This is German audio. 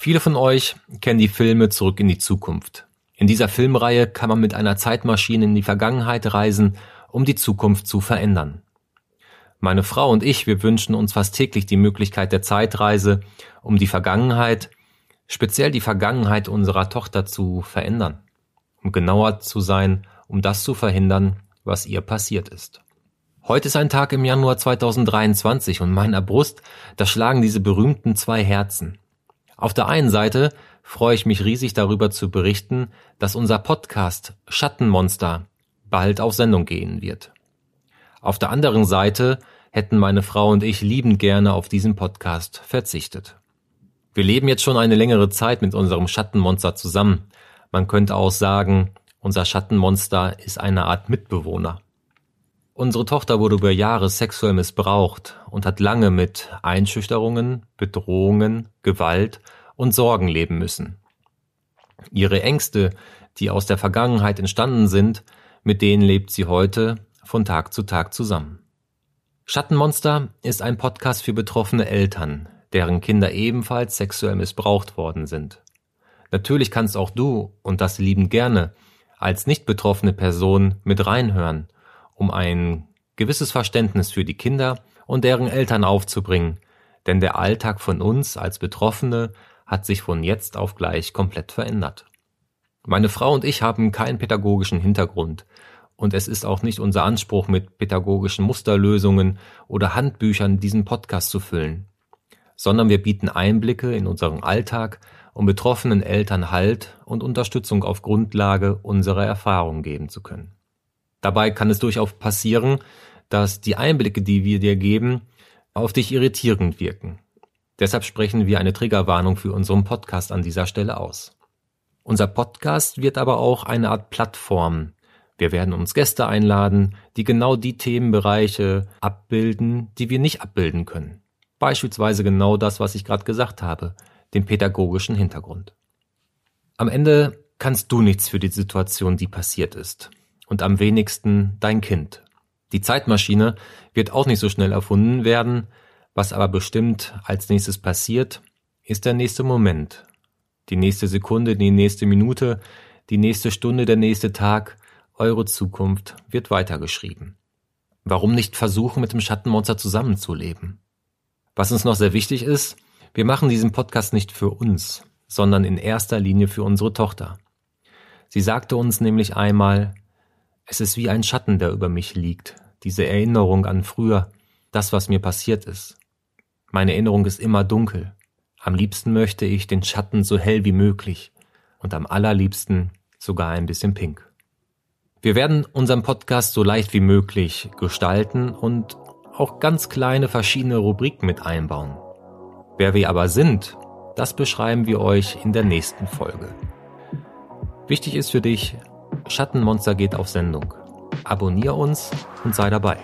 Viele von euch kennen die Filme Zurück in die Zukunft. In dieser Filmreihe kann man mit einer Zeitmaschine in die Vergangenheit reisen, um die Zukunft zu verändern. Meine Frau und ich, wir wünschen uns fast täglich die Möglichkeit der Zeitreise, um die Vergangenheit, speziell die Vergangenheit unserer Tochter zu verändern. Um genauer zu sein, um das zu verhindern, was ihr passiert ist. Heute ist ein Tag im Januar 2023 und meiner Brust, da schlagen diese berühmten zwei Herzen. Auf der einen Seite freue ich mich riesig darüber zu berichten, dass unser Podcast Schattenmonster bald auf Sendung gehen wird. Auf der anderen Seite hätten meine Frau und ich liebend gerne auf diesen Podcast verzichtet. Wir leben jetzt schon eine längere Zeit mit unserem Schattenmonster zusammen. Man könnte auch sagen, unser Schattenmonster ist eine Art Mitbewohner. Unsere Tochter wurde über Jahre sexuell missbraucht und hat lange mit Einschüchterungen, Bedrohungen, Gewalt und Sorgen leben müssen. Ihre Ängste, die aus der Vergangenheit entstanden sind, mit denen lebt sie heute von Tag zu Tag zusammen. Schattenmonster ist ein Podcast für betroffene Eltern, deren Kinder ebenfalls sexuell missbraucht worden sind. Natürlich kannst auch du, und das lieben gerne, als nicht betroffene Person mit reinhören um ein gewisses Verständnis für die Kinder und deren Eltern aufzubringen, denn der Alltag von uns als Betroffene hat sich von jetzt auf gleich komplett verändert. Meine Frau und ich haben keinen pädagogischen Hintergrund und es ist auch nicht unser Anspruch, mit pädagogischen Musterlösungen oder Handbüchern diesen Podcast zu füllen, sondern wir bieten Einblicke in unseren Alltag, um betroffenen Eltern Halt und Unterstützung auf Grundlage unserer Erfahrungen geben zu können. Dabei kann es durchaus passieren, dass die Einblicke, die wir dir geben, auf dich irritierend wirken. Deshalb sprechen wir eine Triggerwarnung für unseren Podcast an dieser Stelle aus. Unser Podcast wird aber auch eine Art Plattform. Wir werden uns Gäste einladen, die genau die Themenbereiche abbilden, die wir nicht abbilden können. Beispielsweise genau das, was ich gerade gesagt habe, den pädagogischen Hintergrund. Am Ende kannst du nichts für die Situation, die passiert ist und am wenigsten dein Kind. Die Zeitmaschine wird auch nicht so schnell erfunden werden, was aber bestimmt als nächstes passiert, ist der nächste Moment. Die nächste Sekunde, die nächste Minute, die nächste Stunde, der nächste Tag, eure Zukunft wird weitergeschrieben. Warum nicht versuchen, mit dem Schattenmonster zusammenzuleben? Was uns noch sehr wichtig ist, wir machen diesen Podcast nicht für uns, sondern in erster Linie für unsere Tochter. Sie sagte uns nämlich einmal, es ist wie ein Schatten, der über mich liegt, diese Erinnerung an früher, das, was mir passiert ist. Meine Erinnerung ist immer dunkel. Am liebsten möchte ich den Schatten so hell wie möglich und am allerliebsten sogar ein bisschen pink. Wir werden unseren Podcast so leicht wie möglich gestalten und auch ganz kleine verschiedene Rubriken mit einbauen. Wer wir aber sind, das beschreiben wir euch in der nächsten Folge. Wichtig ist für dich, Schattenmonster geht auf Sendung. Abonnier uns und sei dabei.